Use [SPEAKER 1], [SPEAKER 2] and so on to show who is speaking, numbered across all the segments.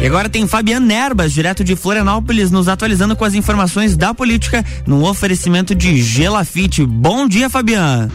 [SPEAKER 1] E agora tem Fabiano Nerbas, direto de Florianópolis, nos atualizando com as informações da política no oferecimento de Gelafite. Bom dia, Fabiano.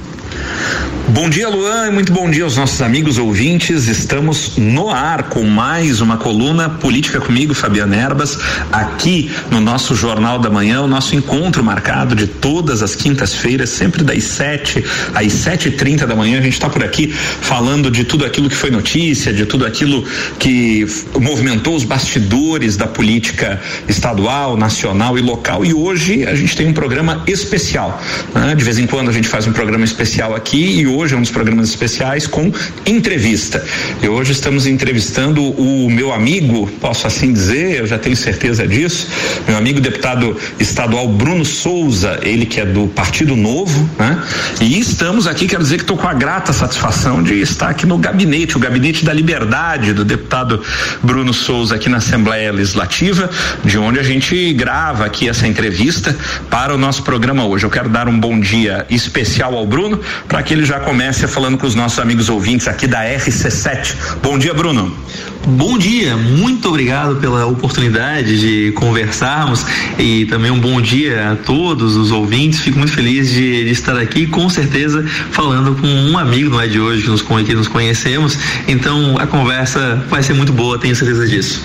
[SPEAKER 2] Bom dia, Luan, e muito bom dia aos nossos amigos ouvintes. Estamos no ar com mais uma coluna Política comigo, Fabiana Erbas, aqui no nosso Jornal da Manhã, o nosso encontro marcado de todas as quintas-feiras, sempre das sete às sete e trinta da manhã. A gente está por aqui falando de tudo aquilo que foi notícia, de tudo aquilo que movimentou os bastidores da política estadual, nacional e local. E hoje a gente tem um programa especial. Né? De vez em quando a gente faz um programa especial aqui e hoje é um dos programas especiais com entrevista. E hoje estamos entrevistando o meu amigo, posso assim dizer, eu já tenho certeza disso, meu amigo deputado estadual Bruno Souza, ele que é do Partido Novo, né? E estamos aqui, quero dizer que estou com a grata satisfação de estar aqui no gabinete, o gabinete da liberdade do deputado Bruno Souza aqui na Assembleia Legislativa, de onde a gente grava aqui essa entrevista para o nosso programa hoje. Eu quero dar um bom dia especial ao Bruno para que ele já comece falando com os nossos amigos ouvintes aqui da RC7. Bom dia, Bruno.
[SPEAKER 3] Bom dia, muito obrigado pela oportunidade de conversarmos e também um bom dia a todos os ouvintes. Fico muito feliz de, de estar aqui, com certeza, falando com um amigo, não é de hoje que nos, que nos conhecemos. Então a conversa vai ser muito boa, tenho certeza disso.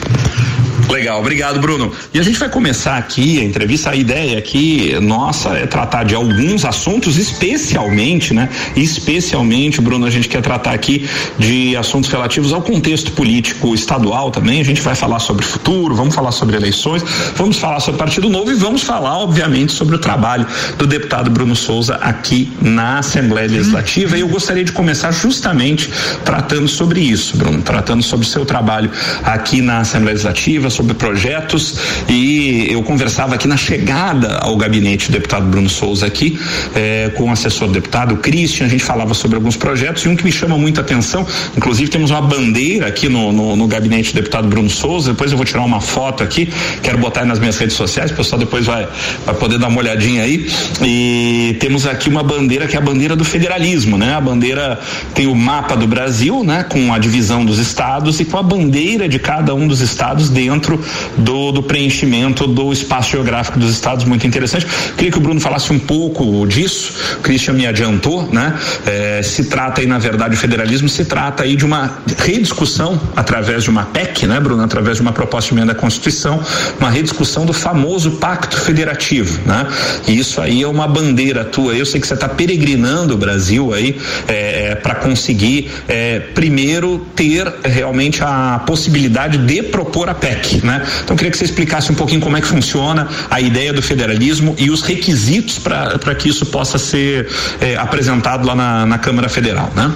[SPEAKER 2] Legal, obrigado, Bruno. E a gente vai começar aqui a entrevista. A ideia aqui nossa é tratar de alguns assuntos, especialmente, né? Especialmente, Bruno, a gente quer tratar aqui de assuntos relativos ao contexto político estadual também. A gente vai falar sobre futuro, vamos falar sobre eleições, vamos falar sobre Partido Novo e vamos falar, obviamente, sobre o trabalho do deputado Bruno Souza aqui na Assembleia Legislativa. E eu gostaria de começar justamente tratando sobre isso, Bruno, tratando sobre o seu trabalho aqui na Assembleia Legislativa sobre projetos e eu conversava aqui na chegada ao gabinete do deputado Bruno Souza aqui eh, com o assessor deputado Christian, a gente falava sobre alguns projetos e um que me chama muita atenção, inclusive temos uma bandeira aqui no, no, no gabinete do deputado Bruno Souza, depois eu vou tirar uma foto aqui, quero botar nas minhas redes sociais, o pessoal depois vai, vai poder dar uma olhadinha aí e temos aqui uma bandeira que é a bandeira do federalismo, né? A bandeira tem o mapa do Brasil, né? Com a divisão dos estados e com a bandeira de cada um dos estados dentro dentro do, do preenchimento do espaço geográfico dos estados, muito interessante. Queria que o Bruno falasse um pouco disso. O Christian me adiantou, né? É, se trata aí, na verdade, o federalismo se trata aí de uma rediscussão através de uma PEC, né, Bruno? Através de uma proposta de emenda à Constituição, uma rediscussão do famoso Pacto Federativo, né? E isso aí é uma bandeira tua. Eu sei que você está peregrinando o Brasil aí é, é para conseguir, é, primeiro, ter realmente a possibilidade de propor a PEC né? Então queria que você explicasse um pouquinho como é que funciona a ideia do federalismo e os requisitos para que isso possa ser eh, apresentado lá na, na Câmara Federal, né?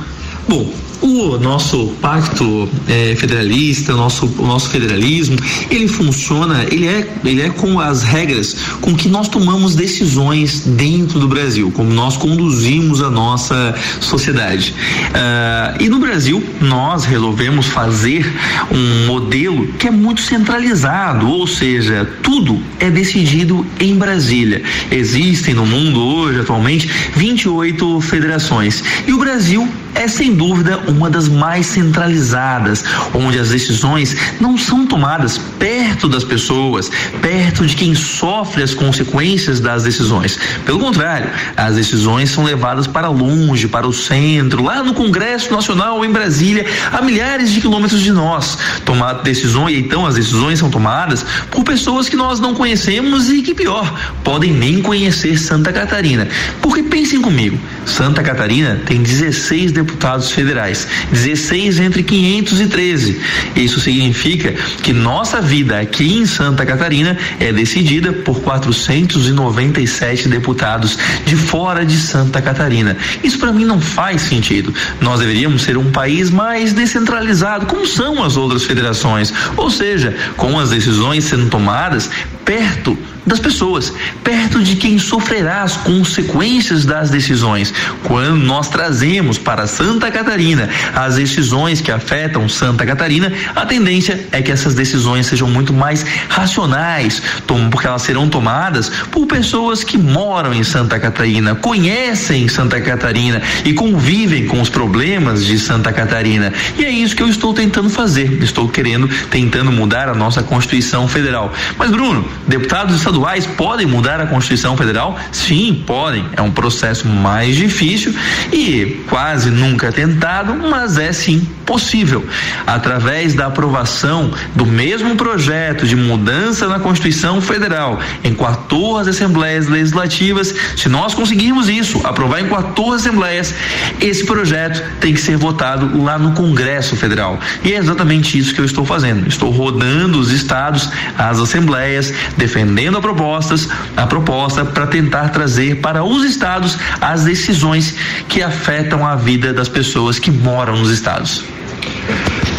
[SPEAKER 3] Bom, o nosso pacto é, federalista, o nosso, o nosso federalismo, ele funciona, ele é, ele é com as regras com que nós tomamos decisões dentro do Brasil, como nós conduzimos a nossa sociedade. Uh, e no Brasil, nós resolvemos fazer um modelo que é muito centralizado, ou seja, tudo é decidido em Brasília. Existem no mundo hoje, atualmente, 28 federações. E o Brasil é sem dúvida uma das mais centralizadas, onde as decisões não são tomadas perto das pessoas, perto de quem sofre as consequências das decisões. Pelo contrário, as decisões são levadas para longe, para o centro, lá no Congresso Nacional em Brasília, a milhares de quilômetros de nós. Tomar decisões, então as decisões são tomadas por pessoas que nós não conhecemos e que pior, podem nem conhecer Santa Catarina. Porque pensem comigo, Santa Catarina tem 16 deputados federais, 16 entre 513. Isso significa que nossa vida aqui em Santa Catarina é decidida por 497 deputados de fora de Santa Catarina. Isso para mim não faz sentido. Nós deveríamos ser um país mais descentralizado, como são as outras federações, ou seja, com as decisões sendo tomadas perto das pessoas, perto de quem sofrerá as consequências das decisões. Quando nós trazemos para Santa Catarina as decisões que afetam Santa Catarina, a tendência é que essas decisões sejam muito mais racionais, porque elas serão tomadas por pessoas que moram em Santa Catarina, conhecem Santa Catarina e convivem com os problemas de Santa Catarina. E é isso que eu estou tentando fazer. Estou querendo, tentando mudar a nossa Constituição Federal. Mas, Bruno, deputados estaduais podem mudar a Constituição Federal? Sim, podem. É um processo mais difícil e quase nunca tentado, mas é sim possível. Através da aprovação do mesmo projeto de mudança na Constituição Federal em 14 assembleias legislativas, se nós conseguirmos isso, aprovar em 14 assembleias, esse projeto tem que ser votado lá no Congresso Federal. E é exatamente isso que eu estou fazendo. Estou rodando os estados, as assembleias, defendendo a propostas, a proposta para tentar trazer para os estados as decisões que afetam a vida das pessoas que moram nos estados.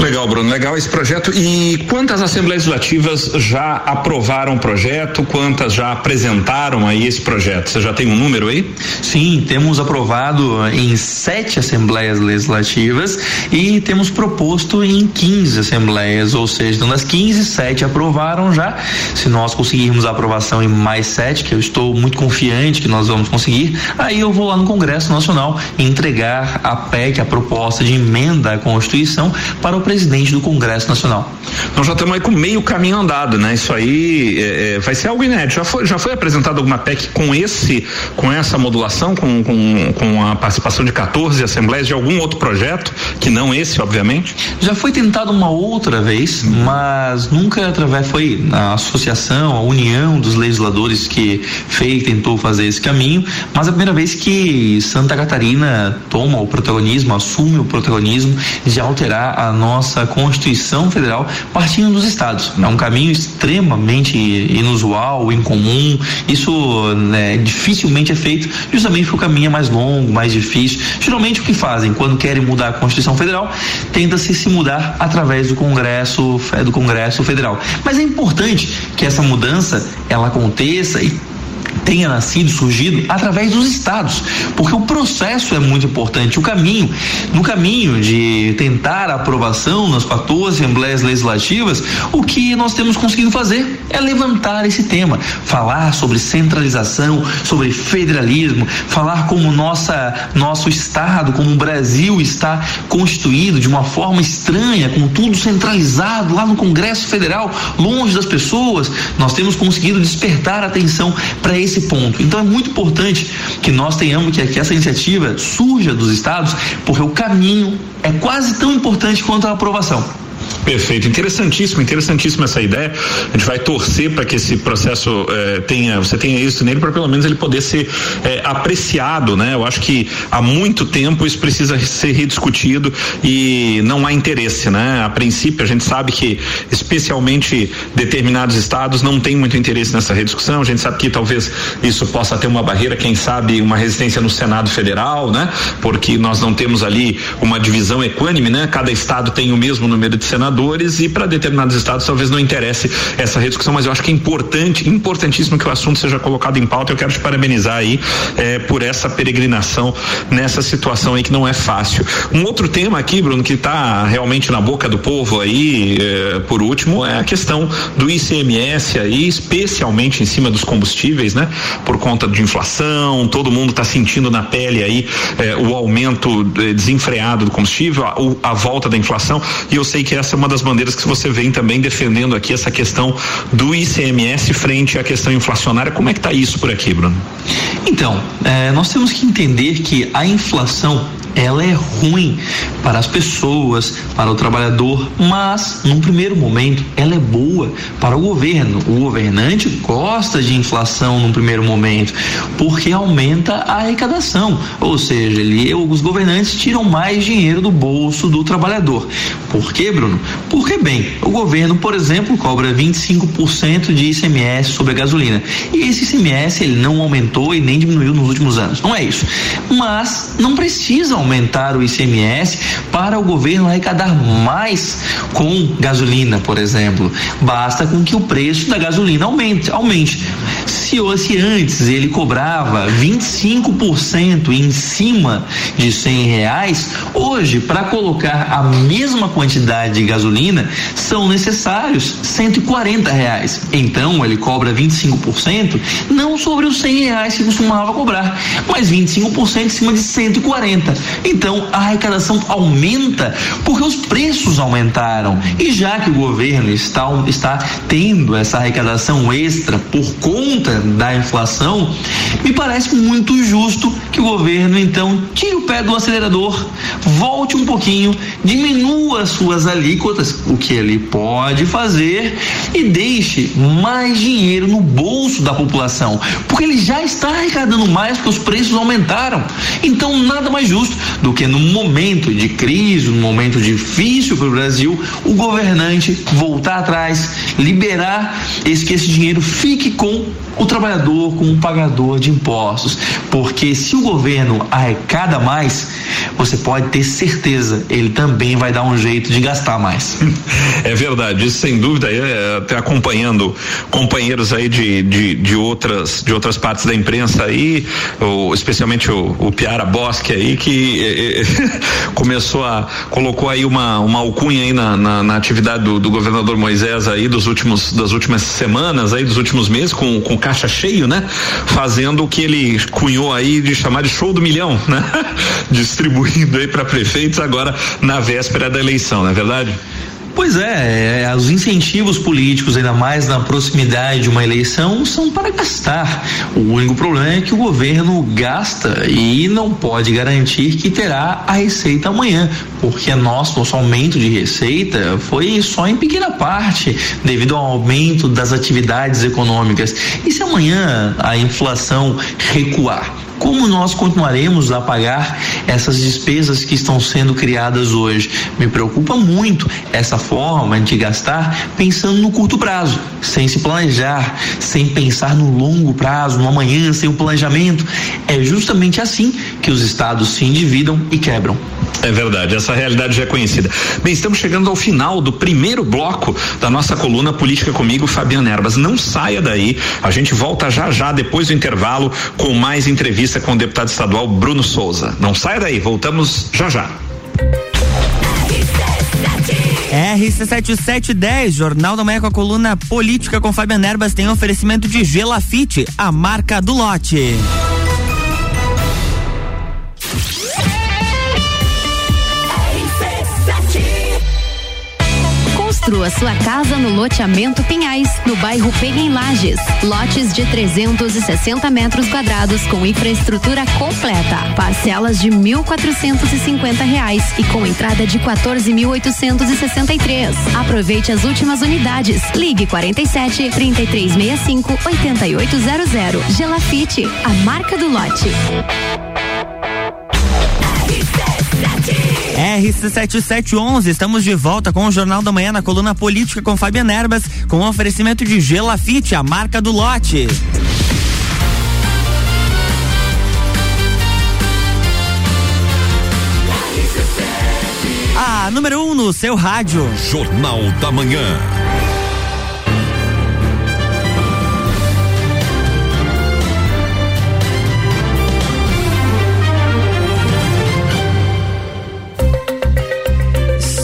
[SPEAKER 2] Legal, Bruno, legal esse projeto. E quantas assembleias legislativas já aprovaram o projeto? Quantas já apresentaram aí esse projeto? Você já tem um número aí?
[SPEAKER 3] Sim, temos aprovado em sete assembleias legislativas e temos proposto em 15 assembleias, ou seja, então das 15, sete aprovaram já. Se nós conseguirmos a aprovação em mais sete, que eu estou muito confiante que nós vamos conseguir, aí eu vou lá no Congresso Nacional entregar a PEC, a proposta de emenda à Constituição, para o presidente presidente do Congresso Nacional.
[SPEAKER 2] Nós já estamos aí com meio caminho andado, né? Isso aí é, é, vai ser algo inédito. Já foi, já foi apresentado alguma PEC com esse, com essa modulação, com, com, com a participação de 14 assembleias de algum outro projeto, que não esse, obviamente?
[SPEAKER 3] Já foi tentado uma outra vez, mas nunca através foi a associação, a união dos legisladores que fez, tentou fazer esse caminho, mas é a primeira vez que Santa Catarina toma o protagonismo, assume o protagonismo de alterar a nossa nossa Constituição Federal partindo dos estados. É um caminho extremamente inusual, incomum. Isso né, dificilmente é feito, justamente porque o caminho é mais longo, mais difícil. Geralmente o que fazem quando querem mudar a Constituição Federal, tenta-se se mudar através do Congresso, do Congresso Federal. Mas é importante que essa mudança ela aconteça e tenha nascido, surgido através dos estados, porque o processo é muito importante, o caminho, no caminho de tentar a aprovação nas 14 assembleias legislativas, o que nós temos conseguido fazer é levantar esse tema, falar sobre centralização, sobre federalismo, falar como nossa nosso estado, como o Brasil está constituído de uma forma estranha, com tudo centralizado lá no Congresso Federal, longe das pessoas. Nós temos conseguido despertar atenção para esse ponto. Então é muito importante que nós tenhamos que, que essa iniciativa surja dos estados, porque o caminho é quase tão importante quanto a aprovação.
[SPEAKER 2] Perfeito, interessantíssimo, interessantíssima essa ideia. A gente vai torcer para que esse processo eh, tenha, você tenha isso nele para pelo menos ele poder ser eh, apreciado, né? Eu acho que há muito tempo isso precisa ser rediscutido e não há interesse, né? A princípio a gente sabe que especialmente determinados estados não têm muito interesse nessa rediscussão. A gente sabe que talvez isso possa ter uma barreira, quem sabe uma resistência no Senado Federal, né? Porque nós não temos ali uma divisão equânime, né? Cada estado tem o mesmo número de senadores e para determinados estados talvez não interesse essa rediscussão, mas eu acho que é importante, importantíssimo que o assunto seja colocado em pauta. Eu quero te parabenizar aí eh, por essa peregrinação nessa situação aí que não é fácil. Um outro tema aqui, Bruno, que está realmente na boca do povo aí, eh, por último, é a questão do ICMS aí, especialmente em cima dos combustíveis, né? Por conta de inflação, todo mundo está sentindo na pele aí eh, o aumento desenfreado do combustível, a, a volta da inflação, e eu sei que essa uma das bandeiras que você vem também defendendo aqui, essa questão do ICMS frente à questão inflacionária. Como é que está isso por aqui, Bruno?
[SPEAKER 3] Então, é, nós temos que entender que a inflação ela é ruim para as pessoas, para o trabalhador, mas num primeiro momento ela é boa para o governo. O governante gosta de inflação num primeiro momento, porque aumenta a arrecadação, ou seja, ele, os governantes tiram mais dinheiro do bolso do trabalhador. Por quê, Bruno? Porque bem, o governo, por exemplo, cobra 25% de ICMS sobre a gasolina. E esse ICMS ele não aumentou e nem diminuiu nos últimos anos. Não é isso. Mas não precisam aumentar o ICMS para o governo arrecadar mais com gasolina, por exemplo. Basta com que o preço da gasolina aumente. aumente. Se, se antes ele cobrava 25% em cima de 100 reais, hoje, para colocar a mesma quantidade de gasolina, são necessários 140 reais. Então, ele cobra 25%, não sobre os 100 reais que costumava cobrar, mas 25% em cima de 140. Então, a arrecadação aumenta porque os preços aumentaram. E já que o governo está, está tendo essa arrecadação extra por conta da inflação, me parece muito justo que o governo então tire o pé do acelerador, volte um pouquinho, diminua suas alíquotas, o que ele pode fazer, e deixe mais dinheiro no bolso da população, porque ele já está arrecadando mais porque os preços aumentaram. Então, nada mais justo do que no momento de crise, no momento difícil para o Brasil, o governante voltar atrás, liberar esse que esse dinheiro fique com o trabalhador, com o pagador de impostos, porque se o governo arrecada mais, você pode ter certeza, ele também vai dar um jeito de gastar mais.
[SPEAKER 2] É verdade, isso sem dúvida, é, até acompanhando companheiros aí de, de, de, outras de outras partes da imprensa aí, o, especialmente o, o Piara Bosque aí, que é, é, começou a, colocou aí uma, uma alcunha aí na, na, na atividade do, do, governador Moisés aí dos últimos, das últimas semanas aí, dos últimos meses, com, com caixa cheio, né? Fazendo o que ele cunhou aí de chamar de show do milhão, né? Distribuindo aí para prefeitos agora na véspera da eleição, não é verdade?
[SPEAKER 3] Pois é, é, os incentivos políticos, ainda mais na proximidade de uma eleição, são para gastar. O único problema é que o governo gasta e não pode garantir que terá a receita amanhã, porque nosso, nosso aumento de receita foi só em pequena parte, devido ao aumento das atividades econômicas. E se amanhã a inflação recuar? Como nós continuaremos a pagar essas despesas que estão sendo criadas hoje? Me preocupa muito essa forma de gastar pensando no curto prazo, sem se planejar, sem pensar no longo prazo, no amanhã, sem o planejamento. É justamente assim que os estados se endividam e quebram.
[SPEAKER 2] É verdade, essa realidade já é conhecida. Bem, estamos chegando ao final do primeiro bloco da nossa coluna Política comigo, Fabiana Erbas. Não saia daí, a gente volta já já depois do intervalo com mais entrevista com o deputado estadual Bruno Souza. Não saia daí, voltamos já já.
[SPEAKER 1] RC7710, Jornal da Manhã com a coluna Política com Fabiana Erbas tem oferecimento de Gelafite, a marca do lote.
[SPEAKER 4] Construa sua casa no loteamento Pinhais, no bairro Pega em Lages. Lotes de 360 metros quadrados com infraestrutura completa. Parcelas de 1.450 reais e com entrada de 14.863. Aproveite as últimas unidades. Ligue 47 3365 8800. Gelafite, a marca do lote.
[SPEAKER 1] RC7711, estamos de volta com o Jornal da Manhã na coluna Política com Fabiana Erbas, com oferecimento de Gelafite, a marca do lote. A número 1 um no seu rádio.
[SPEAKER 5] Jornal da Manhã.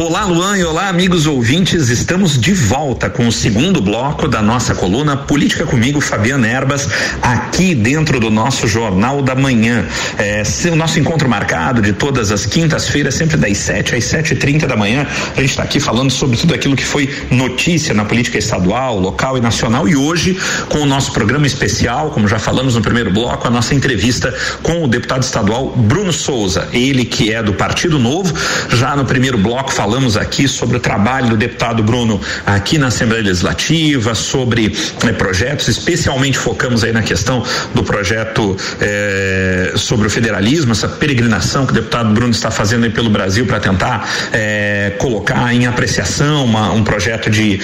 [SPEAKER 2] Olá, Luan, e olá, amigos ouvintes. Estamos de volta com o segundo bloco da nossa coluna Política Comigo, Fabiana Erbas, aqui dentro do nosso Jornal da Manhã. É, o nosso encontro marcado de todas as quintas-feiras, sempre das 7 às 7 e 30 da manhã. A gente está aqui falando sobre tudo aquilo que foi notícia na política estadual, local e nacional. E hoje, com o nosso programa especial, como já falamos no primeiro bloco, a nossa entrevista com o deputado estadual Bruno Souza. Ele que é do Partido Novo, já no primeiro bloco falou falamos aqui sobre o trabalho do deputado Bruno aqui na Assembleia Legislativa, sobre né, projetos, especialmente focamos aí na questão do projeto eh, sobre o federalismo, essa peregrinação que o deputado Bruno está fazendo aí pelo Brasil para tentar eh, colocar em apreciação uma, um projeto de,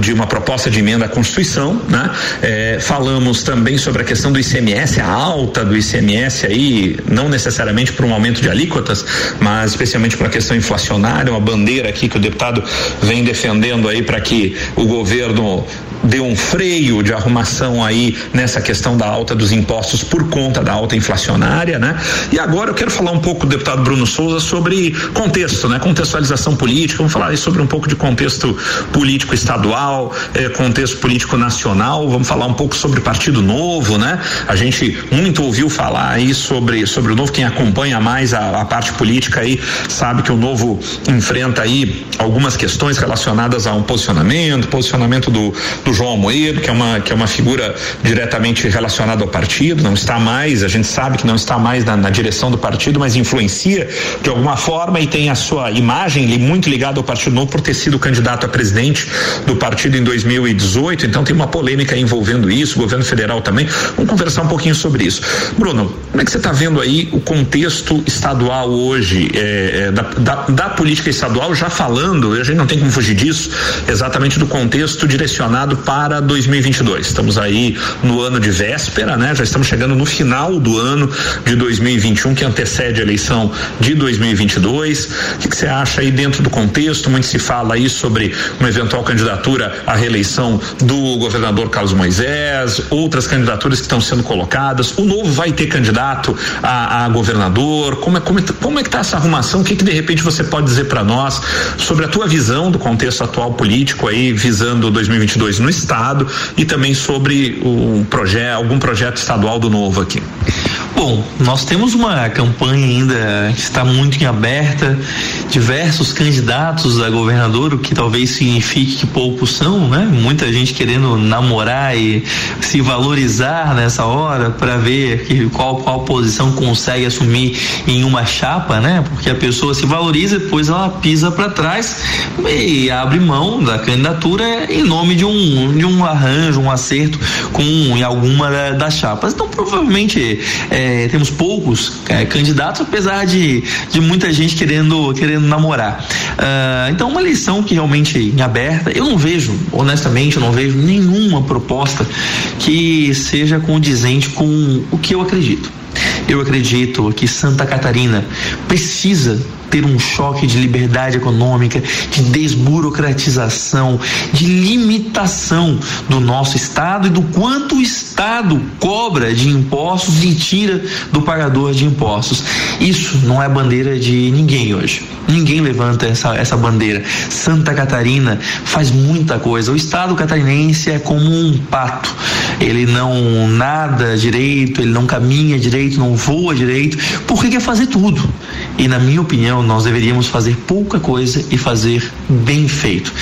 [SPEAKER 2] de uma proposta de emenda à Constituição, né? Eh, falamos também sobre a questão do ICMS, a alta do ICMS aí, não necessariamente por um aumento de alíquotas, mas especialmente para a questão inflacionária, uma bandeira aqui que o deputado vem defendendo aí para que o governo dê um freio de arrumação aí nessa questão da alta dos impostos por conta da alta inflacionária, né? E agora eu quero falar um pouco, deputado Bruno Souza, sobre contexto, né? Contextualização política, vamos falar aí sobre um pouco de contexto político estadual, eh, contexto político nacional, vamos falar um pouco sobre Partido Novo, né? A gente muito ouviu falar aí sobre, sobre o Novo, quem acompanha mais a, a parte política aí sabe que o Novo enfrenta aí algumas questões relacionadas a um posicionamento, posicionamento do, do João Almoedo, que é uma que é uma figura diretamente relacionada ao partido, não está mais, a gente sabe que não está mais na, na direção do partido, mas influencia de alguma forma e tem a sua imagem muito ligada ao Partido Novo por ter sido candidato a presidente do partido em 2018, então tem uma polêmica envolvendo isso, o governo federal também. Vamos conversar um pouquinho sobre isso. Bruno, como é que você está vendo aí o contexto estadual hoje, é, é, da, da, da política estadual, já falando, a gente não tem como fugir disso, exatamente do contexto direcionado para 2022. Estamos aí no ano de véspera, né? Já estamos chegando no final do ano de 2021 que antecede a eleição de 2022. O que, você acha aí dentro do contexto? Muito se fala aí sobre uma eventual candidatura à reeleição do governador Carlos Moisés, outras candidaturas que estão sendo colocadas. O novo vai ter candidato a, a governador. Como é como, é, como é que está essa arrumação? O que, que de repente você pode dizer para nós sobre a tua visão do contexto atual político aí visando 2022 no estado e também sobre o projeto, algum projeto estadual do novo aqui.
[SPEAKER 3] Bom, nós temos uma campanha ainda que está muito em aberta, diversos candidatos a governador, o que talvez signifique que poucos são, né? Muita gente querendo namorar e se valorizar nessa hora para ver que, qual qual posição consegue assumir em uma chapa, né? Porque a pessoa se valoriza, depois ela pisa para trás e abre mão da candidatura em nome de um de um arranjo, um acerto com em alguma das chapas. Então provavelmente é, temos poucos é, candidatos, apesar de, de muita gente querendo, querendo namorar. Uh, então, uma eleição que realmente em aberta, eu não vejo, honestamente, eu não vejo nenhuma proposta que seja condizente com o que eu acredito. Eu acredito que Santa Catarina precisa ter um choque de liberdade econômica, de desburocratização, de limitação do nosso Estado e do quanto o Estado cobra de impostos e tira do pagador de impostos. Isso não é bandeira de ninguém hoje. Ninguém levanta essa, essa bandeira. Santa Catarina faz muita coisa. O Estado catarinense é como um pato. Ele não nada direito, ele não caminha direito, não voa direito, porque quer fazer tudo. E na minha opinião, nós deveríamos fazer pouca coisa e fazer bem feito.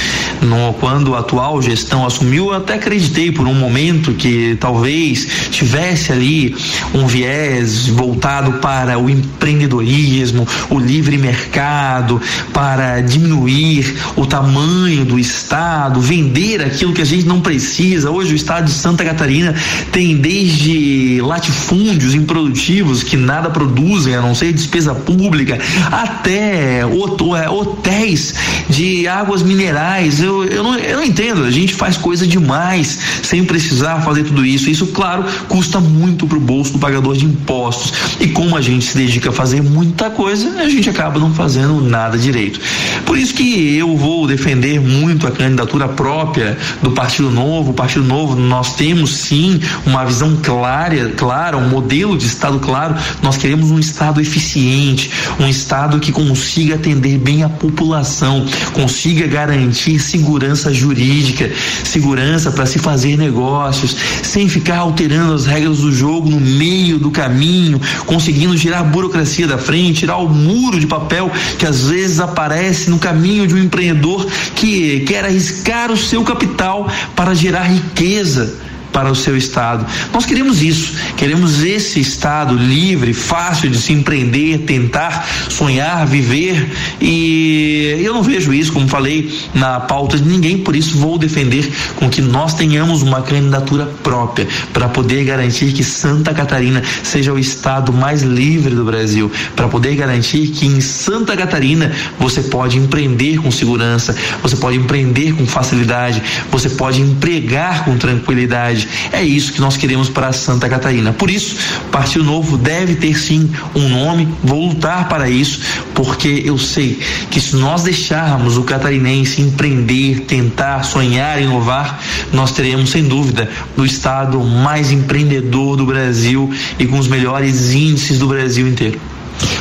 [SPEAKER 3] No, quando a atual gestão assumiu, eu até acreditei por um momento que talvez tivesse ali um viés voltado para o empreendedorismo, o livre mercado, para diminuir o tamanho do Estado, vender aquilo que a gente não precisa. Hoje o Estado de Santa Catarina tem desde latifúndios improdutivos que nada produzem, a não ser despesa pública, até é, hotéis de águas minerais. Eu, eu, não, eu não entendo. A gente faz coisa demais sem precisar fazer tudo isso. Isso, claro, custa muito para o bolso do pagador de impostos. E como a gente se dedica a fazer muita coisa, a gente acaba não fazendo nada direito. Por isso que eu vou defender muito a candidatura própria do Partido Novo. O Partido Novo, nós temos sim uma visão clara, clara, um modelo de Estado claro. Nós queremos um Estado eficiente, um Estado que consiga atender bem a população, consiga garantir segurança jurídica, segurança para se fazer negócios, sem ficar alterando as regras do jogo no meio do caminho, conseguindo tirar a burocracia da frente, tirar o muro de papel que às vezes aparece no caminho de um empreendedor que quer arriscar o seu capital para gerar riqueza para o seu estado. Nós queremos isso, queremos esse estado livre, fácil de se empreender, tentar, sonhar, viver e eu não vejo isso, como falei, na pauta de ninguém, por isso vou defender com que nós tenhamos uma candidatura própria para poder garantir que Santa Catarina seja o estado mais livre do Brasil, para poder garantir que em Santa Catarina você pode empreender com segurança, você pode empreender com facilidade, você pode empregar com tranquilidade. É isso que nós queremos para Santa Catarina. Por isso, Partido Novo deve ter sim um nome, vou lutar para isso, porque eu sei que se nós deixarmos o catarinense empreender, tentar, sonhar, inovar, nós teremos sem dúvida o estado mais empreendedor do Brasil e com os melhores índices do Brasil inteiro.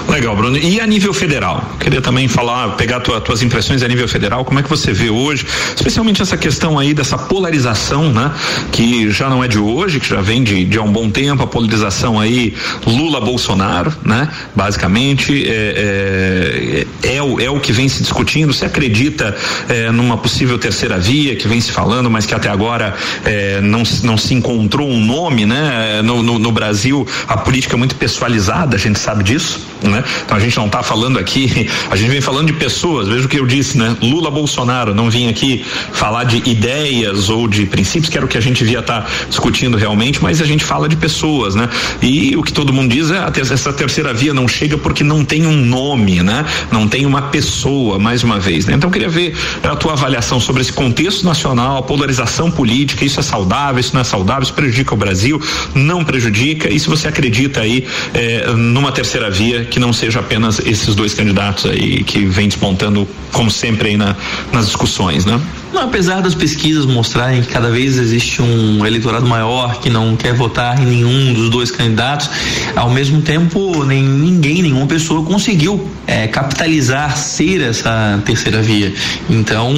[SPEAKER 2] Legal, Bruno. E a nível federal? Queria também falar, pegar tua, tuas impressões a nível federal, como é que você vê hoje, especialmente essa questão aí dessa polarização, né? Que já não é de hoje, que já vem de, de há um bom tempo, a polarização aí Lula-Bolsonaro, né? Basicamente, é, é, é, o, é o que vem se discutindo. Você acredita é, numa possível terceira via que vem se falando, mas que até agora é, não, não se encontrou um nome, né? No, no, no Brasil, a política é muito pessoalizada, a gente sabe disso né? Então a gente não está falando aqui, a gente vem falando de pessoas, veja o que eu disse, né? Lula Bolsonaro, não vim aqui falar de ideias ou de princípios, que era o que a gente via estar tá discutindo realmente, mas a gente fala de pessoas, né? E o que todo mundo diz é essa terceira via não chega porque não tem um nome, né? Não tem uma pessoa, mais uma vez, né? Então eu queria ver a tua avaliação sobre esse contexto nacional, a polarização política, isso é saudável, isso não é saudável, isso prejudica o Brasil, não prejudica, e se você acredita aí eh, numa terceira via que não seja apenas esses dois candidatos aí que vem despontando, como sempre, aí na, nas discussões, né?
[SPEAKER 3] Não, apesar das pesquisas mostrarem que cada vez existe um eleitorado maior que não quer votar em nenhum dos dois candidatos, ao mesmo tempo nem ninguém, nenhuma pessoa conseguiu é, capitalizar ser essa terceira via. Então,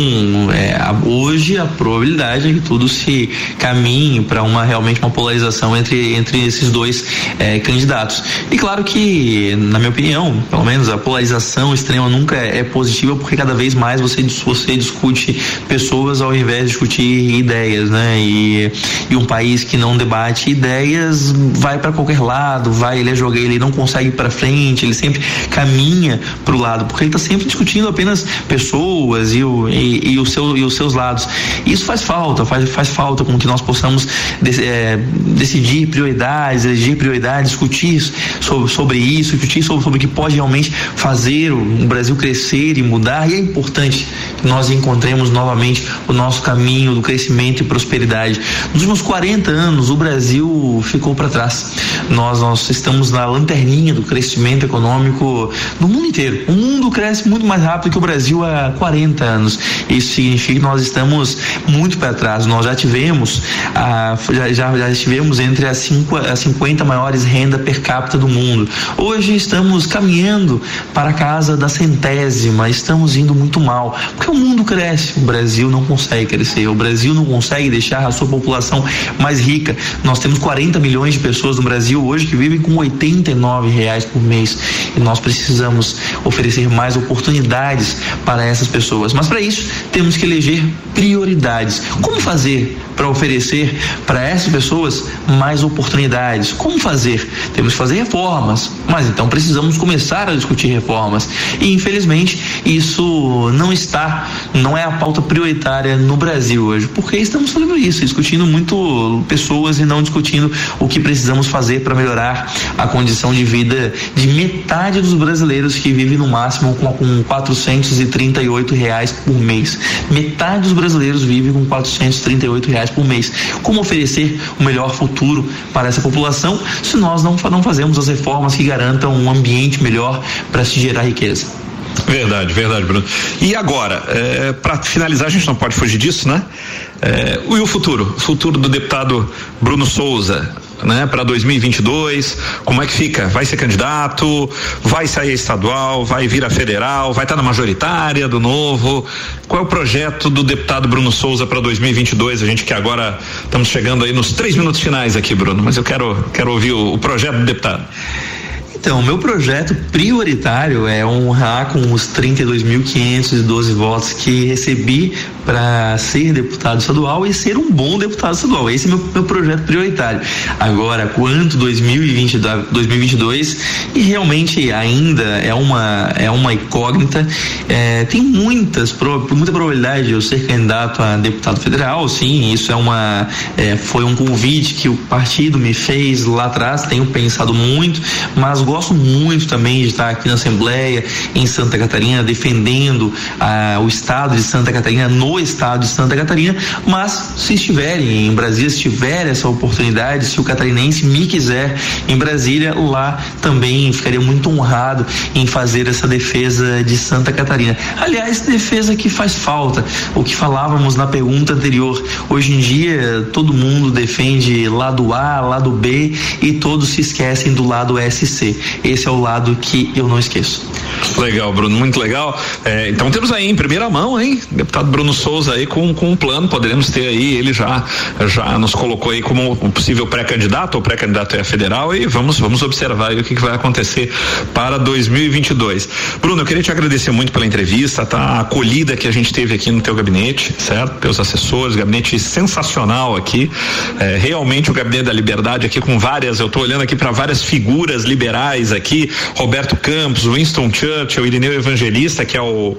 [SPEAKER 3] é, hoje a probabilidade é que tudo se caminhe para uma realmente uma polarização entre, entre esses dois é, candidatos. E claro que, na minha opinião, pelo menos a polarização extrema nunca é, é positiva porque cada vez mais você, você discute pessoas ao invés de discutir ideias, né? E, e um país que não debate ideias vai para qualquer lado, vai, ele é jogar, ele não consegue ir para frente, ele sempre caminha para o lado, porque ele está sempre discutindo apenas pessoas e, o, e, e, o seu, e os seus lados. Isso faz falta, faz, faz falta com que nós possamos é, decidir prioridades, eleger prioridades, discutir sobre, sobre isso, discutir sobre, sobre o que pode realmente fazer o, Brasil crescer e mudar. E é importante que nós encontremos novamente o nosso caminho do crescimento e prosperidade. Nos últimos 40 anos, o Brasil ficou para trás. Nós, nós estamos na lanterninha do crescimento econômico no mundo inteiro. O mundo cresce muito mais rápido que o Brasil há 40 anos. Isso significa que nós estamos muito para trás. Nós já tivemos, ah, já, já, já estivemos entre as, cinco, as 50 maiores renda per capita do mundo. Hoje estamos caminhando para a casa da centésima, estamos indo muito mal, porque o mundo cresce, o Brasil não consegue crescer, o Brasil não consegue deixar a sua população mais rica. Nós temos 40 milhões de pessoas no Brasil hoje que vivem com 89 reais por mês e nós precisamos oferecer mais oportunidades para essas pessoas. Mas para isso temos que eleger prioridades. Como fazer para oferecer para essas pessoas mais oportunidades? Como fazer? Temos que fazer reformas, mas então precisamos começar a discutir reformas. E infelizmente isso não está, não é a pauta prioritária no Brasil hoje, porque estamos fazendo isso, discutindo muito pessoas e não discutindo o que precisamos fazer para melhorar a condição de vida de metade dos brasileiros que vivem no máximo com, com 438 reais por mês. Metade dos brasileiros vive com 438 reais por mês. Como oferecer o melhor futuro para essa população se nós não, não fazemos as reformas que garantam um ambiente melhor para se gerar riqueza?
[SPEAKER 2] Verdade, verdade, Bruno. E agora, é, para finalizar, a gente não pode fugir disso, né? É, e o futuro? O futuro do deputado Bruno Souza, né, para 2022? Como é que fica? Vai ser candidato? Vai sair estadual? Vai vir a federal? Vai estar tá na majoritária do novo? Qual é o projeto do deputado Bruno Souza para 2022? A gente que agora estamos chegando aí nos três minutos finais aqui, Bruno, mas eu quero quero ouvir o, o projeto do deputado.
[SPEAKER 3] Então, meu projeto prioritário é honrar com os 32.512 votos que recebi para ser deputado estadual e ser um bom deputado estadual. Esse é meu, meu projeto prioritário. Agora, quanto 2020, 2022, e realmente ainda é uma, é uma incógnita, é, tem muitas, muita probabilidade de eu ser candidato a deputado federal, sim, isso é uma, é, foi um convite que o partido me fez lá atrás, tenho pensado muito, mas gosto muito também de estar aqui na Assembleia, em Santa Catarina, defendendo ah, o estado de Santa Catarina no estado de Santa Catarina, mas se estiverem em Brasília, se tiver essa oportunidade, se o catarinense me quiser em Brasília, lá também ficaria muito honrado em fazer essa defesa de Santa Catarina. Aliás, defesa que faz falta, o que falávamos na pergunta anterior. Hoje em dia, todo mundo defende lado A, lado B e todos se esquecem do lado SC. Esse é o lado que eu não esqueço.
[SPEAKER 2] Legal, Bruno, muito legal. É, então temos aí em primeira mão, hein? Deputado Bruno Souza aí com, com um plano, poderemos ter aí, ele já já nos colocou aí como um possível pré-candidato ou pré-candidato a federal e vamos vamos observar aí o que, que, vai acontecer para 2022. Bruno, eu queria te agradecer muito pela entrevista, tá? A acolhida que a gente teve aqui no teu gabinete, certo? Pelos assessores, gabinete sensacional aqui. É, realmente o gabinete da liberdade aqui com várias, eu estou olhando aqui para várias figuras aqui, Roberto Campos, Winston Churchill, Irineu Evangelista, que é o,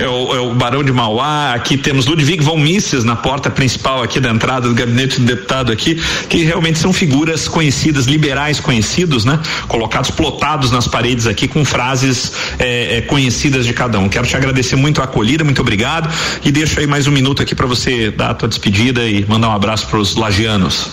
[SPEAKER 2] é o, é o Barão de Mauá, aqui temos Ludwig von Mises na porta principal aqui da entrada do gabinete do deputado aqui, que realmente são figuras conhecidas, liberais conhecidos, né? Colocados plotados nas paredes aqui com frases é, é, conhecidas de cada um. Quero te agradecer muito a acolhida, muito obrigado e deixo aí mais um minuto aqui para você dar a tua despedida e mandar um abraço para os lagianos.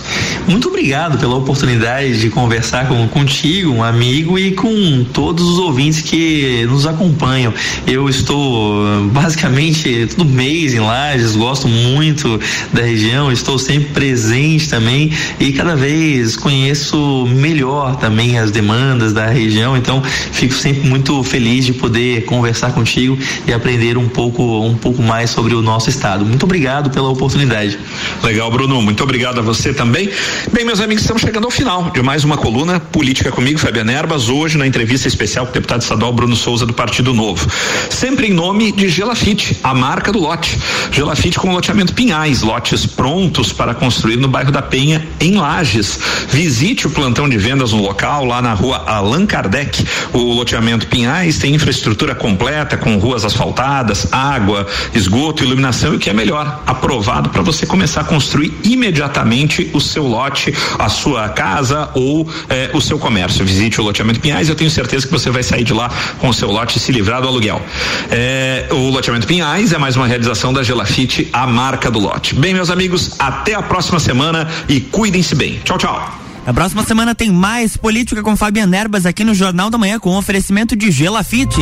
[SPEAKER 3] Muito obrigado pela oportunidade de conversar com, contigo, um amigo e com todos os ouvintes que nos acompanham. Eu estou basicamente todo mês em Lages, gosto muito da região, estou sempre presente também e cada vez conheço melhor também as demandas da região, então fico sempre muito feliz de poder conversar contigo e aprender um pouco um pouco mais sobre o nosso estado. Muito obrigado pela oportunidade.
[SPEAKER 2] Legal, Bruno, muito obrigado a você também. Bem, meus amigos, estamos chegando ao final de mais uma coluna Política comigo, Fabiana Erbas, hoje na entrevista especial com o deputado estadual Bruno Souza do Partido Novo. Sempre em nome de Gelafite, a marca do lote. Gelafite com loteamento Pinhais, lotes prontos para construir no bairro da Penha, em Lages. Visite o plantão de vendas no local, lá na rua Allan Kardec. O loteamento Pinhais tem infraestrutura completa, com ruas asfaltadas, água, esgoto, iluminação e o que é melhor, aprovado para você começar a construir imediatamente o seu lote, a sua casa ou eh, o seu comércio. Visite o loteamento Pinhais, eu tenho certeza que você vai sair de lá com o seu lote e se livrar do aluguel. Eh, o loteamento Pinhais é mais uma realização da Gelafite, a marca do lote. Bem, meus amigos, até a próxima semana e cuidem-se bem. Tchau, tchau.
[SPEAKER 1] Na próxima semana tem mais política com Fabiana Erbas aqui no Jornal da Manhã com oferecimento de Gelafite.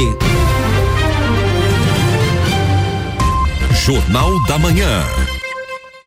[SPEAKER 5] Jornal da Manhã.